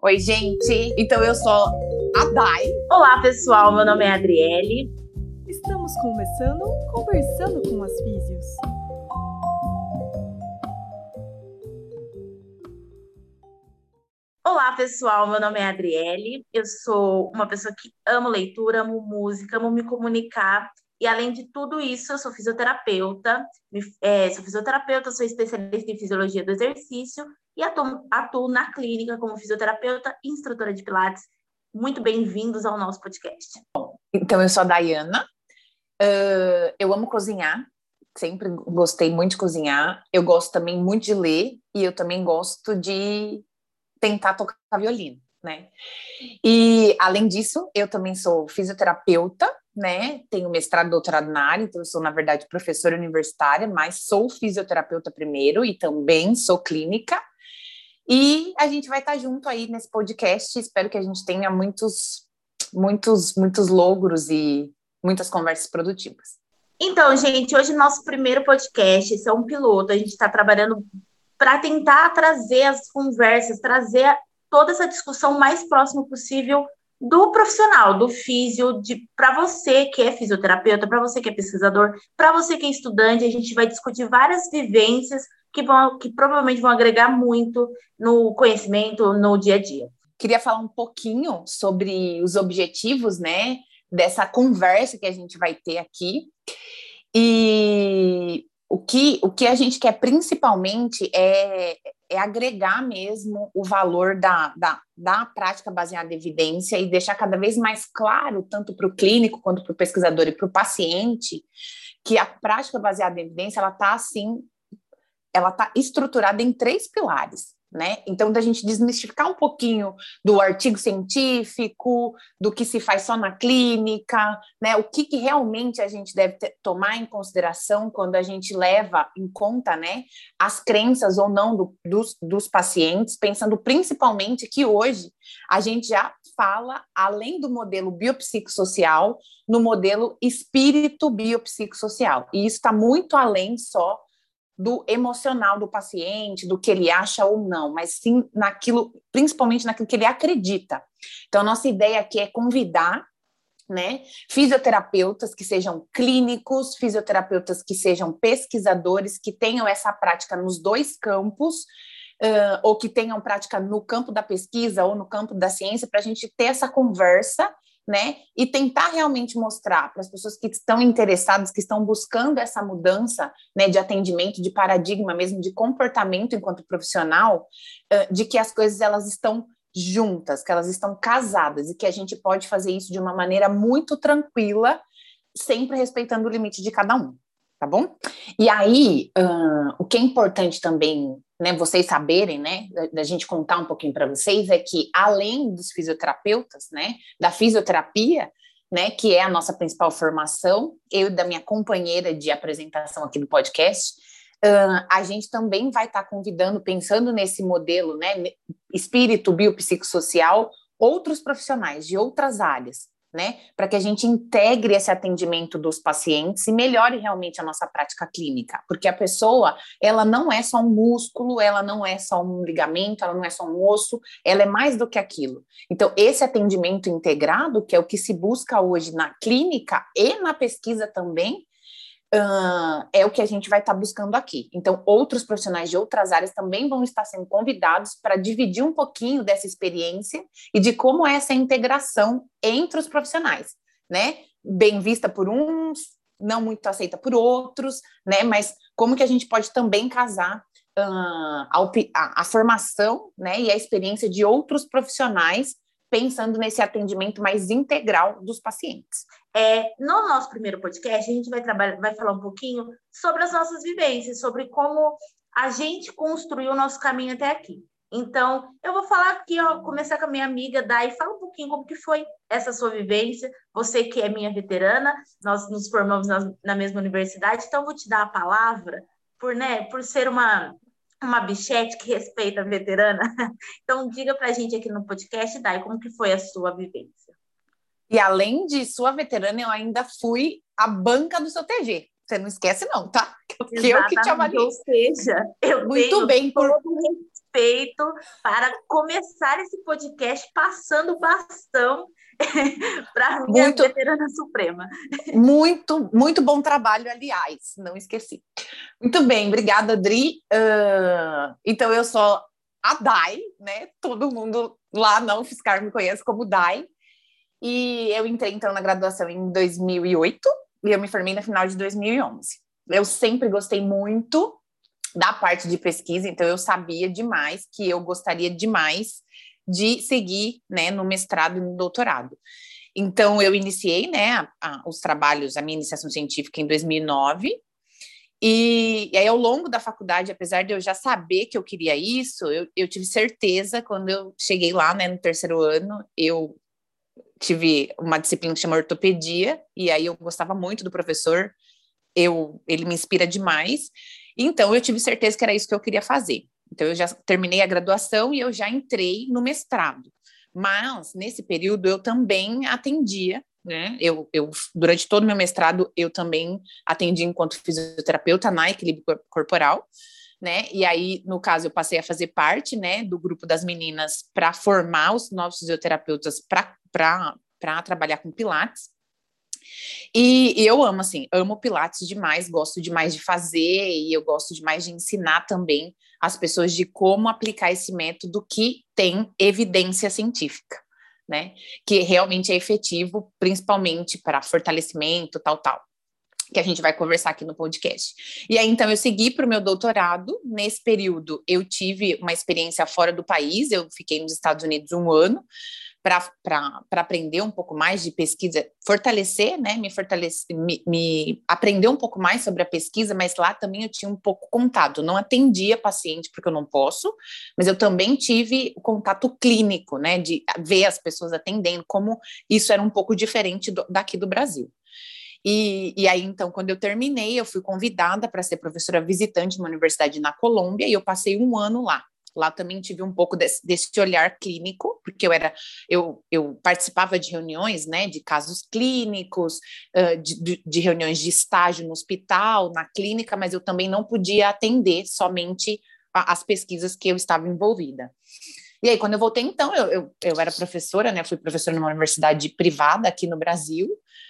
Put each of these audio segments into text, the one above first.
Oi, gente. Então eu sou a Dai. Olá, pessoal. Meu nome é Adriele. Estamos começando Conversando com as Físios. Olá, pessoal. Meu nome é Adriele. Eu sou uma pessoa que amo leitura, amo música, amo me comunicar. E além de tudo isso, eu sou fisioterapeuta, é, sou fisioterapeuta, sou especialista em fisiologia do exercício e atuo, atuo na clínica como fisioterapeuta e instrutora de Pilates. Muito bem-vindos ao nosso podcast. Então, eu sou a Dayana, uh, eu amo cozinhar, sempre gostei muito de cozinhar, eu gosto também muito de ler e eu também gosto de tentar tocar violino, né? E, além disso, eu também sou fisioterapeuta, né? Tenho mestrado, doutorado na área, então eu sou, na verdade, professora universitária, mas sou fisioterapeuta primeiro e também sou clínica. E a gente vai estar junto aí nesse podcast. Espero que a gente tenha muitos, muitos, muitos logros e muitas conversas produtivas. Então, gente, hoje nosso primeiro podcast, esse é um piloto. A gente está trabalhando para tentar trazer as conversas, trazer toda essa discussão mais próximo possível do profissional, do físio, para você que é fisioterapeuta, para você que é pesquisador, para você que é estudante, a gente vai discutir várias vivências que vão que provavelmente vão agregar muito no conhecimento no dia a dia. Queria falar um pouquinho sobre os objetivos, né, dessa conversa que a gente vai ter aqui. E o que, o que a gente quer principalmente é, é agregar mesmo o valor da, da, da prática baseada em evidência e deixar cada vez mais claro, tanto para o clínico quanto para o pesquisador e para o paciente, que a prática baseada em evidência ela está assim, ela está estruturada em três pilares né? Então, da gente desmistificar um pouquinho do artigo científico, do que se faz só na clínica, né? O que, que realmente a gente deve ter, tomar em consideração quando a gente leva em conta, né, as crenças ou não do, dos, dos pacientes, pensando principalmente que hoje a gente já fala, além do modelo biopsicossocial, no modelo espírito biopsicossocial. E isso está muito além só do emocional do paciente, do que ele acha ou não, mas sim naquilo, principalmente naquilo que ele acredita. Então, nossa ideia aqui é convidar né? Fisioterapeutas que sejam clínicos, fisioterapeutas que sejam pesquisadores, que tenham essa prática nos dois campos, uh, ou que tenham prática no campo da pesquisa ou no campo da ciência, para a gente ter essa conversa né? E tentar realmente mostrar para as pessoas que estão interessadas, que estão buscando essa mudança, né, de atendimento, de paradigma mesmo, de comportamento enquanto profissional, de que as coisas elas estão juntas, que elas estão casadas e que a gente pode fazer isso de uma maneira muito tranquila, sempre respeitando o limite de cada um, tá bom? E aí, uh, o que é importante também né, vocês saberem, né, da, gente contar um pouquinho para vocês, é que além dos fisioterapeutas, né, da fisioterapia, né, que é a nossa principal formação, eu e da minha companheira de apresentação aqui do podcast, uh, a gente também vai estar tá convidando, pensando nesse modelo, né, espírito biopsicossocial, outros profissionais de outras áreas, né? Para que a gente integre esse atendimento dos pacientes e melhore realmente a nossa prática clínica, porque a pessoa, ela não é só um músculo, ela não é só um ligamento, ela não é só um osso, ela é mais do que aquilo. Então, esse atendimento integrado, que é o que se busca hoje na clínica e na pesquisa também, Uh, é o que a gente vai estar tá buscando aqui. Então, outros profissionais de outras áreas também vão estar sendo convidados para dividir um pouquinho dessa experiência e de como é essa integração entre os profissionais, né? Bem vista por uns, não muito aceita por outros, né? Mas como que a gente pode também casar uh, a, a, a formação, né? E a experiência de outros profissionais pensando nesse atendimento mais integral dos pacientes. É, no nosso primeiro podcast, a gente vai, trabalhar, vai falar um pouquinho sobre as nossas vivências, sobre como a gente construiu o nosso caminho até aqui. Então, eu vou falar aqui, começar com a minha amiga Dai, fala um pouquinho como que foi essa sua vivência, você que é minha veterana, nós nos formamos na, na mesma universidade, então vou te dar a palavra, por, né, por ser uma, uma bichete que respeita a veterana. Então, diga para a gente aqui no podcast, Dai, como que foi a sua vivência? E além de sua veterana, eu ainda fui a banca do seu TG. Você não esquece, não, tá? Que eu que te avalio. Ou seja, eu Muito bem, por... todo perfeito para começar esse podcast passando o bastão para a minha muito, veterana suprema. Muito, muito bom trabalho, aliás, não esqueci. Muito bem, obrigada, Adri. Uh, então, eu sou a Dai, né? Todo mundo lá não fiscar me conhece como Dai. E eu entrei, então, na graduação em 2008 e eu me formei no final de 2011. Eu sempre gostei muito da parte de pesquisa, então eu sabia demais que eu gostaria demais de seguir né, no mestrado e no doutorado. Então, eu iniciei né, a, a, os trabalhos, a minha iniciação científica em 2009, e, e, aí, ao longo da faculdade, apesar de eu já saber que eu queria isso, eu, eu tive certeza, quando eu cheguei lá, né, no terceiro ano, eu tive uma disciplina que chama ortopedia, e aí eu gostava muito do professor, eu, ele me inspira demais, então eu tive certeza que era isso que eu queria fazer. Então, eu já terminei a graduação e eu já entrei no mestrado. Mas, nesse período, eu também atendia, né? Eu, eu, durante todo o meu mestrado, eu também atendi enquanto fisioterapeuta na equilíbrio corporal, né? E aí, no caso, eu passei a fazer parte, né, do grupo das meninas para formar os novos fisioterapeutas para trabalhar com Pilates. E, e, eu amo, assim, amo Pilates demais, gosto demais de fazer e eu gosto demais de ensinar também as pessoas de como aplicar esse método que tem evidência científica, né? Que realmente é efetivo, principalmente para fortalecimento, tal, tal. Que a gente vai conversar aqui no podcast. E aí, então, eu segui para o meu doutorado. Nesse período, eu tive uma experiência fora do país, eu fiquei nos Estados Unidos um ano para aprender um pouco mais de pesquisa, fortalecer, né, me fortalecer, me, me, aprender um pouco mais sobre a pesquisa, mas lá também eu tinha um pouco contato, não atendia paciente porque eu não posso, mas eu também tive o contato clínico, né, de ver as pessoas atendendo, como isso era um pouco diferente do, daqui do Brasil. E, e, aí, então, quando eu terminei, eu fui convidada para ser professora visitante numa universidade na Colômbia e eu passei um ano lá. Lá também tive um pouco desse, desse olhar clínico, porque eu era, eu, eu participava de reuniões, né, de casos clínicos, uh, de, de, reuniões de estágio no hospital, na clínica, mas eu também não podia atender somente as pesquisas que eu estava envolvida. E aí, quando eu voltei, então, eu, eu, eu era professora, né? Fui professora numa universidade privada aqui no Brasil,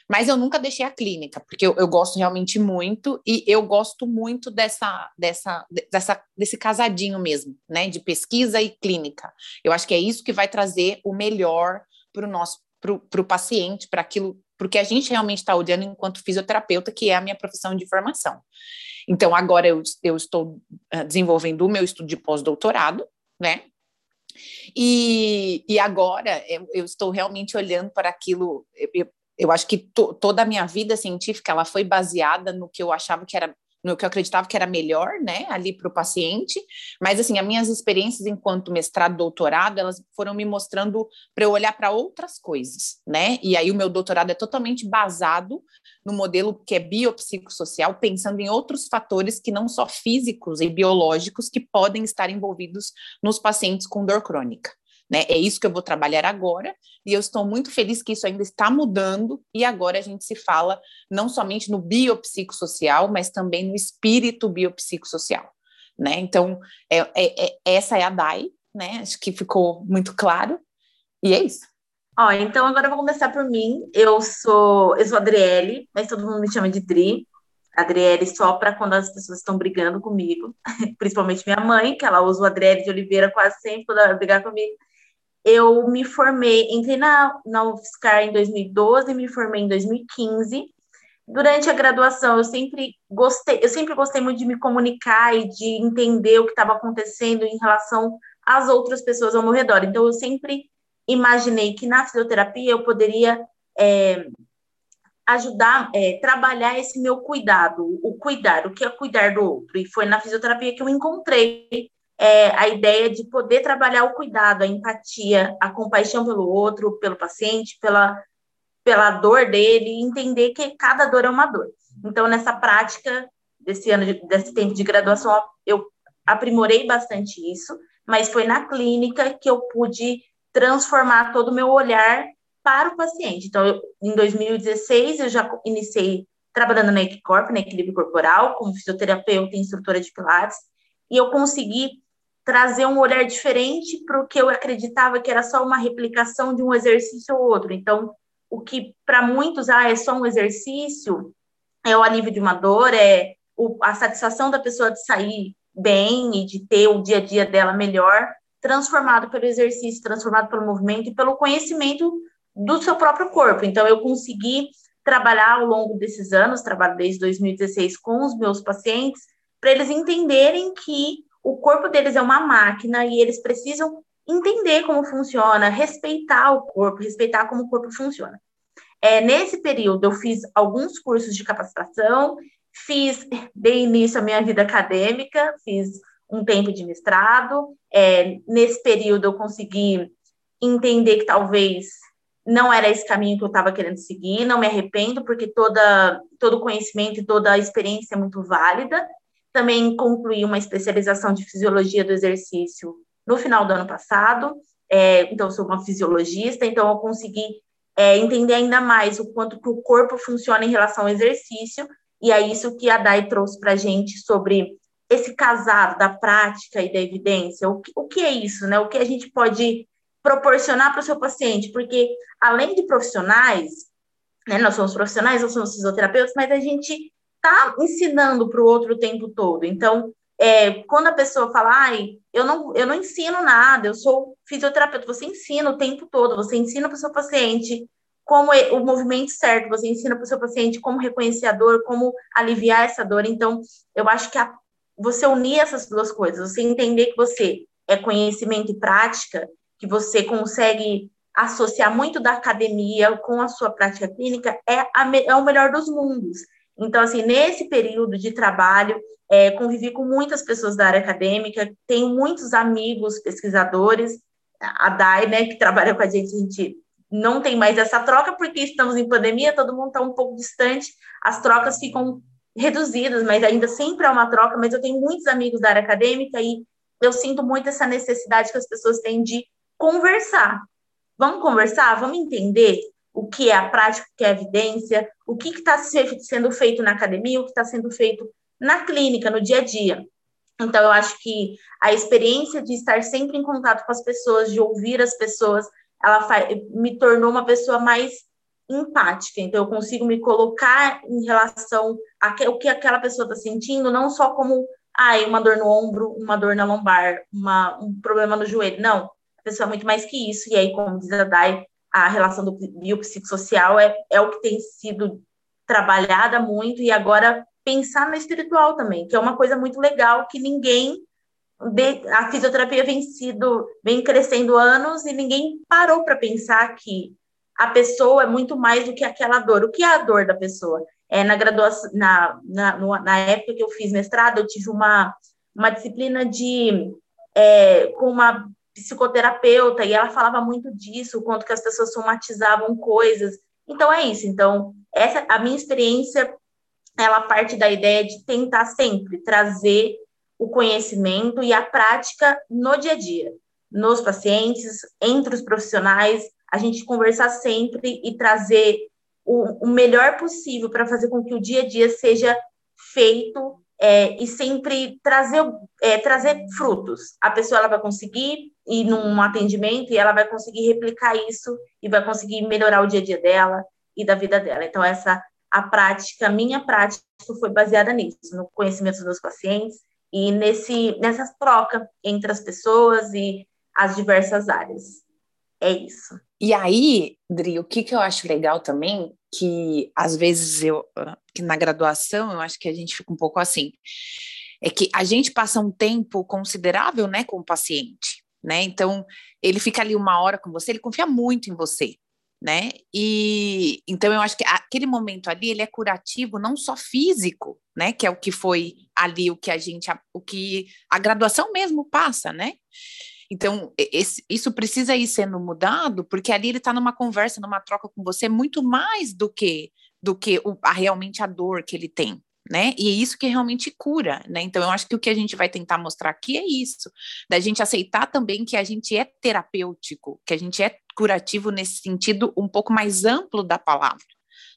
mas eu nunca deixei a clínica, porque eu, eu gosto realmente muito e eu gosto muito dessa, dessa, dessa, desse casadinho mesmo, né? De pesquisa e clínica. Eu acho que é isso que vai trazer o melhor para o nosso para o paciente, para aquilo, porque a gente realmente está olhando enquanto fisioterapeuta, que é a minha profissão de formação. Então, agora eu, eu estou ah, desenvolvendo o meu estudo de pós-doutorado, né? E, e agora eu, eu, estou realmente olhando para aquilo. Eu, eu acho que to, toda a minha vida científica ela foi baseada no que eu achava que era no que eu acreditava que era melhor, né, ali para o paciente, mas assim, as minhas experiências enquanto mestrado, doutorado, elas foram me mostrando para eu olhar para outras coisas, né, e aí o meu doutorado é totalmente basado no modelo que é biopsicossocial, pensando em outros fatores que não só físicos e biológicos que podem estar envolvidos nos pacientes com dor crônica. Né? É isso que eu vou trabalhar agora, e eu estou muito feliz que isso ainda está mudando, e agora a gente se fala não somente no biopsicossocial, mas também no espírito biopsicossocial. Né? Então, é, é, é, essa é a DAI, né? Acho que ficou muito claro, e é isso. Ó, então agora eu vou começar por mim. Eu sou, eu sou Adriele, mas todo mundo me chama de Dri. Adriele só para quando as pessoas estão brigando comigo, principalmente minha mãe, que ela usa o Adriele de Oliveira quase sempre quando ela brigar comigo eu me formei, entrei na, na UFSCar em 2012 e me formei em 2015. Durante a graduação, eu sempre gostei, eu sempre gostei muito de me comunicar e de entender o que estava acontecendo em relação às outras pessoas ao meu redor. Então, eu sempre imaginei que na fisioterapia eu poderia é, ajudar, é, trabalhar esse meu cuidado, o cuidar, o que é cuidar do outro. E foi na fisioterapia que eu encontrei é, a ideia de poder trabalhar o cuidado, a empatia, a compaixão pelo outro, pelo paciente, pela, pela dor dele, entender que cada dor é uma dor. Então, nessa prática desse ano, de, desse tempo de graduação, eu aprimorei bastante isso, mas foi na clínica que eu pude transformar todo o meu olhar para o paciente. Então, eu, em 2016, eu já iniciei trabalhando na Equicorp, na Equilíbrio Corporal, como fisioterapeuta e instrutora de Pilates, e eu consegui trazer um olhar diferente para o que eu acreditava que era só uma replicação de um exercício ou outro. Então, o que para muitos ah, é só um exercício, é o alívio de uma dor, é o, a satisfação da pessoa de sair bem e de ter o dia a dia dela melhor, transformado pelo exercício, transformado pelo movimento e pelo conhecimento do seu próprio corpo. Então, eu consegui trabalhar ao longo desses anos, trabalho desde 2016 com os meus pacientes, para eles entenderem que o corpo deles é uma máquina e eles precisam entender como funciona, respeitar o corpo, respeitar como o corpo funciona. É, nesse período, eu fiz alguns cursos de capacitação, fiz, dei início à minha vida acadêmica, fiz um tempo de mestrado. É, nesse período, eu consegui entender que talvez não era esse caminho que eu estava querendo seguir, não me arrependo, porque toda, todo conhecimento e toda a experiência é muito válida. Também concluí uma especialização de fisiologia do exercício no final do ano passado, é, então sou uma fisiologista, então eu consegui é, entender ainda mais o quanto que o corpo funciona em relação ao exercício, e é isso que a Dai trouxe para a gente sobre esse casado da prática e da evidência. O que, o que é isso, né? O que a gente pode proporcionar para o seu paciente, porque além de profissionais, né, nós somos profissionais, nós somos fisioterapeutas, mas a gente está ensinando para o outro o tempo todo. Então, é, quando a pessoa fala, ai, eu não, eu não ensino nada, eu sou fisioterapeuta, você ensina o tempo todo, você ensina para o seu paciente como é, o movimento certo, você ensina para o seu paciente como reconhecer a dor, como aliviar essa dor. Então, eu acho que a, você unir essas duas coisas, você entender que você é conhecimento e prática, que você consegue associar muito da academia com a sua prática clínica, é, a, é o melhor dos mundos. Então, assim, nesse período de trabalho, é, convivi com muitas pessoas da área acadêmica, tenho muitos amigos pesquisadores, a Dai, né, que trabalha com a gente, a gente não tem mais essa troca, porque estamos em pandemia, todo mundo está um pouco distante, as trocas ficam reduzidas, mas ainda sempre há uma troca, mas eu tenho muitos amigos da área acadêmica e eu sinto muito essa necessidade que as pessoas têm de conversar. Vamos conversar? Vamos entender? O que é a prática, o que é a evidência, o que está sendo feito na academia, o que está sendo feito na clínica, no dia a dia. Então, eu acho que a experiência de estar sempre em contato com as pessoas, de ouvir as pessoas, ela me tornou uma pessoa mais empática. Então, eu consigo me colocar em relação ao que aquela pessoa está sentindo, não só como ah, uma dor no ombro, uma dor na lombar, uma, um problema no joelho. Não, a pessoa é muito mais que isso. E aí, como diz a Dai, a relação do biopsicossocial é, é o que tem sido trabalhada muito e agora pensar no espiritual também, que é uma coisa muito legal que ninguém a fisioterapia vem sido vem crescendo anos e ninguém parou para pensar que a pessoa é muito mais do que aquela dor. O que é a dor da pessoa? É na graduação na, na, na época que eu fiz mestrado, eu tive uma uma disciplina de é, com uma psicoterapeuta e ela falava muito disso, o quanto que as pessoas somatizavam coisas. Então é isso. Então, essa a minha experiência ela parte da ideia de tentar sempre trazer o conhecimento e a prática no dia a dia, nos pacientes, entre os profissionais, a gente conversar sempre e trazer o, o melhor possível para fazer com que o dia a dia seja feito é, e sempre trazer, é, trazer frutos. A pessoa ela vai conseguir ir num atendimento e ela vai conseguir replicar isso e vai conseguir melhorar o dia a dia dela e da vida dela. Então, essa a prática, minha prática foi baseada nisso, no conhecimento dos meus pacientes e nesse, nessa troca entre as pessoas e as diversas áreas. É isso. E aí, Dri, o que, que eu acho legal também, que às vezes eu, que na graduação, eu acho que a gente fica um pouco assim, é que a gente passa um tempo considerável, né, com o paciente, né? Então, ele fica ali uma hora com você, ele confia muito em você, né? E então eu acho que aquele momento ali ele é curativo não só físico, né? Que é o que foi ali o que a gente o que a graduação mesmo passa, né? Então esse, isso precisa ir sendo mudado porque ali ele está numa conversa, numa troca com você muito mais do que do que o, a, realmente a dor que ele tem, né? E é isso que realmente cura, né? Então eu acho que o que a gente vai tentar mostrar aqui é isso, da gente aceitar também que a gente é terapêutico, que a gente é curativo nesse sentido um pouco mais amplo da palavra.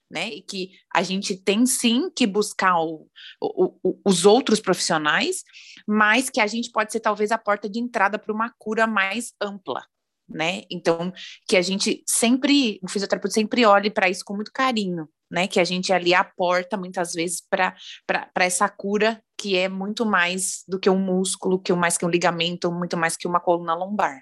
né? E que a gente tem sim que buscar o, o, o, os outros profissionais, mas que a gente pode ser talvez a porta de entrada para uma cura mais ampla, né? Então, que a gente sempre, o fisioterapeuta sempre olhe para isso com muito carinho, né? Que a gente ali aporta muitas vezes para essa cura que é muito mais do que um músculo, que mais que um ligamento, muito mais que uma coluna lombar.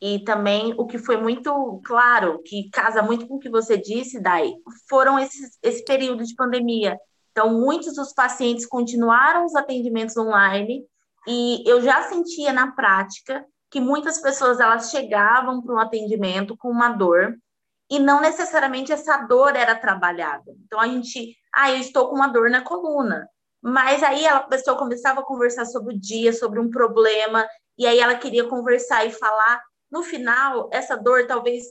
E também o que foi muito claro, que casa muito com o que você disse, Dai, foram esses, esse período de pandemia. Então, muitos dos pacientes continuaram os atendimentos online e eu já sentia na prática que muitas pessoas elas chegavam para um atendimento com uma dor e não necessariamente essa dor era trabalhada. Então, a gente, ah, eu estou com uma dor na coluna. Mas aí a pessoa começava a conversar sobre o dia, sobre um problema, e aí ela queria conversar e falar no final, essa dor talvez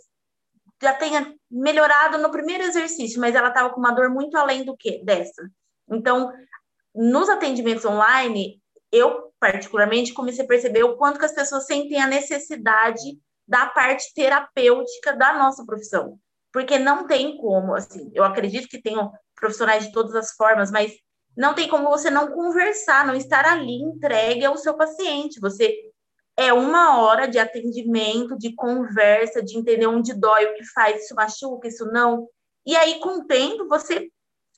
já tenha melhorado no primeiro exercício, mas ela estava com uma dor muito além do que dessa. Então, nos atendimentos online, eu particularmente comecei a perceber o quanto que as pessoas sentem a necessidade da parte terapêutica da nossa profissão. Porque não tem como, assim, eu acredito que tenham profissionais de todas as formas, mas não tem como você não conversar, não estar ali entregue ao seu paciente. Você é uma hora de atendimento, de conversa, de entender onde dói, o que faz, isso machuca, isso não. E aí, com o tempo, você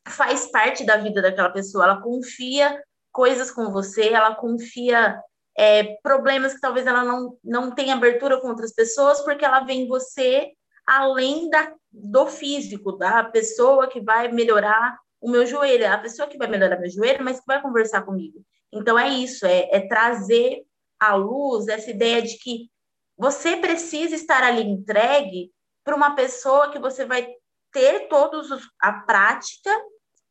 faz parte da vida daquela pessoa, ela confia coisas com você, ela confia é, problemas que talvez ela não, não tenha abertura com outras pessoas, porque ela vê em você além da, do físico, da pessoa que vai melhorar o meu joelho, a pessoa que vai melhorar meu joelho, mas que vai conversar comigo. Então é isso, é, é trazer à luz essa ideia de que você precisa estar ali entregue para uma pessoa que você vai ter todos os, a prática,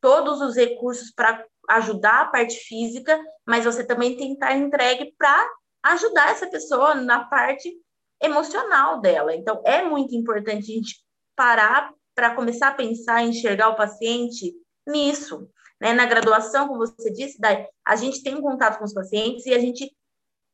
todos os recursos para ajudar a parte física, mas você também tem que estar entregue para ajudar essa pessoa na parte emocional dela. Então, é muito importante a gente parar para começar a pensar enxergar o paciente nisso. Né? Na graduação, como você disse, a gente tem um contato com os pacientes e a gente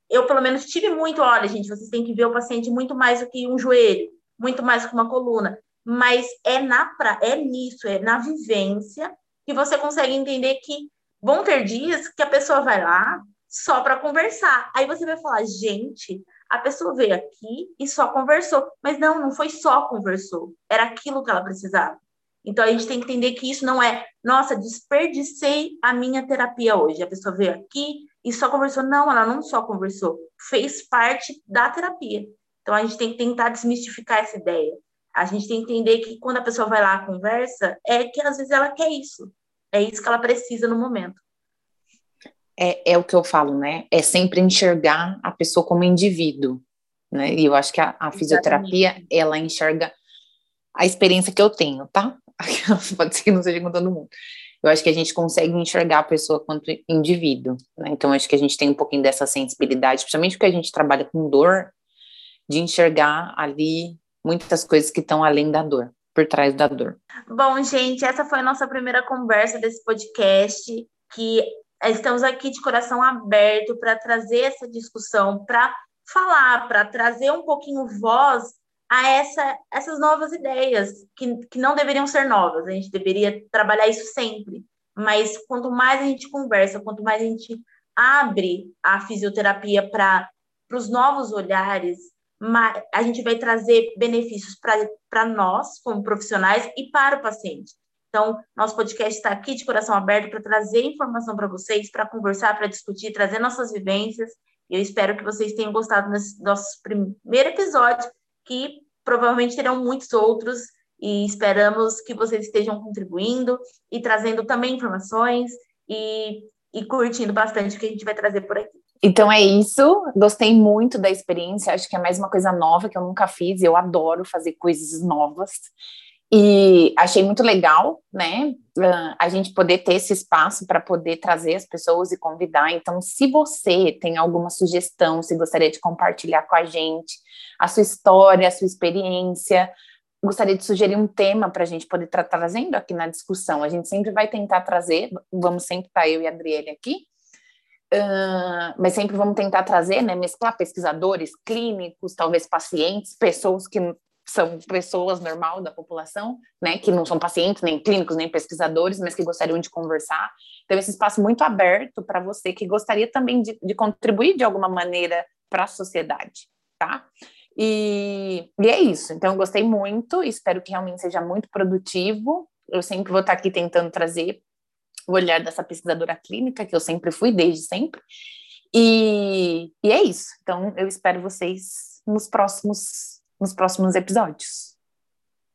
eu pelo menos tive muito, olha, gente, vocês têm que ver o paciente muito mais do que um joelho, muito mais que uma coluna, mas é na pra, é nisso, é na vivência que você consegue entender que vão ter dias que a pessoa vai lá só para conversar. Aí você vai falar, gente, a pessoa veio aqui e só conversou, mas não, não foi só conversou, era aquilo que ela precisava. Então a gente tem que entender que isso não é, nossa, desperdicei a minha terapia hoje. A pessoa veio aqui, e só conversou. Não, ela não só conversou, fez parte da terapia. Então a gente tem que tentar desmistificar essa ideia. A gente tem que entender que quando a pessoa vai lá conversa, é que às vezes ela quer isso. É isso que ela precisa no momento. É, é o que eu falo, né? É sempre enxergar a pessoa como indivíduo, né? E eu acho que a, a fisioterapia, ela enxerga a experiência que eu tenho, tá? Pode ser que não seja com todo mundo eu acho que a gente consegue enxergar a pessoa quanto indivíduo, né? Então, acho que a gente tem um pouquinho dessa sensibilidade, principalmente porque a gente trabalha com dor, de enxergar ali muitas coisas que estão além da dor, por trás da dor. Bom, gente, essa foi a nossa primeira conversa desse podcast, que estamos aqui de coração aberto para trazer essa discussão, para falar, para trazer um pouquinho voz a essa, essas novas ideias, que, que não deveriam ser novas, a gente deveria trabalhar isso sempre. Mas quanto mais a gente conversa, quanto mais a gente abre a fisioterapia para os novos olhares, a gente vai trazer benefícios para nós, como profissionais, e para o paciente. Então, nosso podcast está aqui de coração aberto para trazer informação para vocês, para conversar, para discutir, trazer nossas vivências. Eu espero que vocês tenham gostado desse nosso primeiro episódio que provavelmente terão muitos outros e esperamos que vocês estejam contribuindo e trazendo também informações e, e curtindo bastante o que a gente vai trazer por aqui. Então é isso, gostei muito da experiência, acho que é mais uma coisa nova que eu nunca fiz, eu adoro fazer coisas novas. E achei muito legal, né, a gente poder ter esse espaço para poder trazer as pessoas e convidar. Então, se você tem alguma sugestão, se gostaria de compartilhar com a gente a sua história, a sua experiência, gostaria de sugerir um tema para a gente poder estar trazendo aqui na discussão. A gente sempre vai tentar trazer, vamos sempre estar eu e a Adriele aqui, mas sempre vamos tentar trazer, né, mesclar pesquisadores, clínicos, talvez pacientes, pessoas que são pessoas normal da população, né, que não são pacientes, nem clínicos, nem pesquisadores, mas que gostariam de conversar. Então, esse espaço muito aberto para você que gostaria também de, de contribuir de alguma maneira para a sociedade, tá? E, e, é isso. Então, eu gostei muito, espero que realmente seja muito produtivo. Eu sempre vou estar aqui tentando trazer o olhar dessa pesquisadora clínica, que eu sempre fui, desde sempre. E, e é isso. Então, eu espero vocês nos próximos, nos próximos episódios.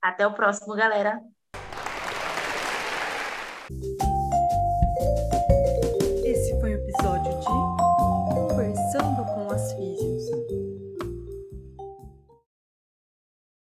Até o próximo, galera.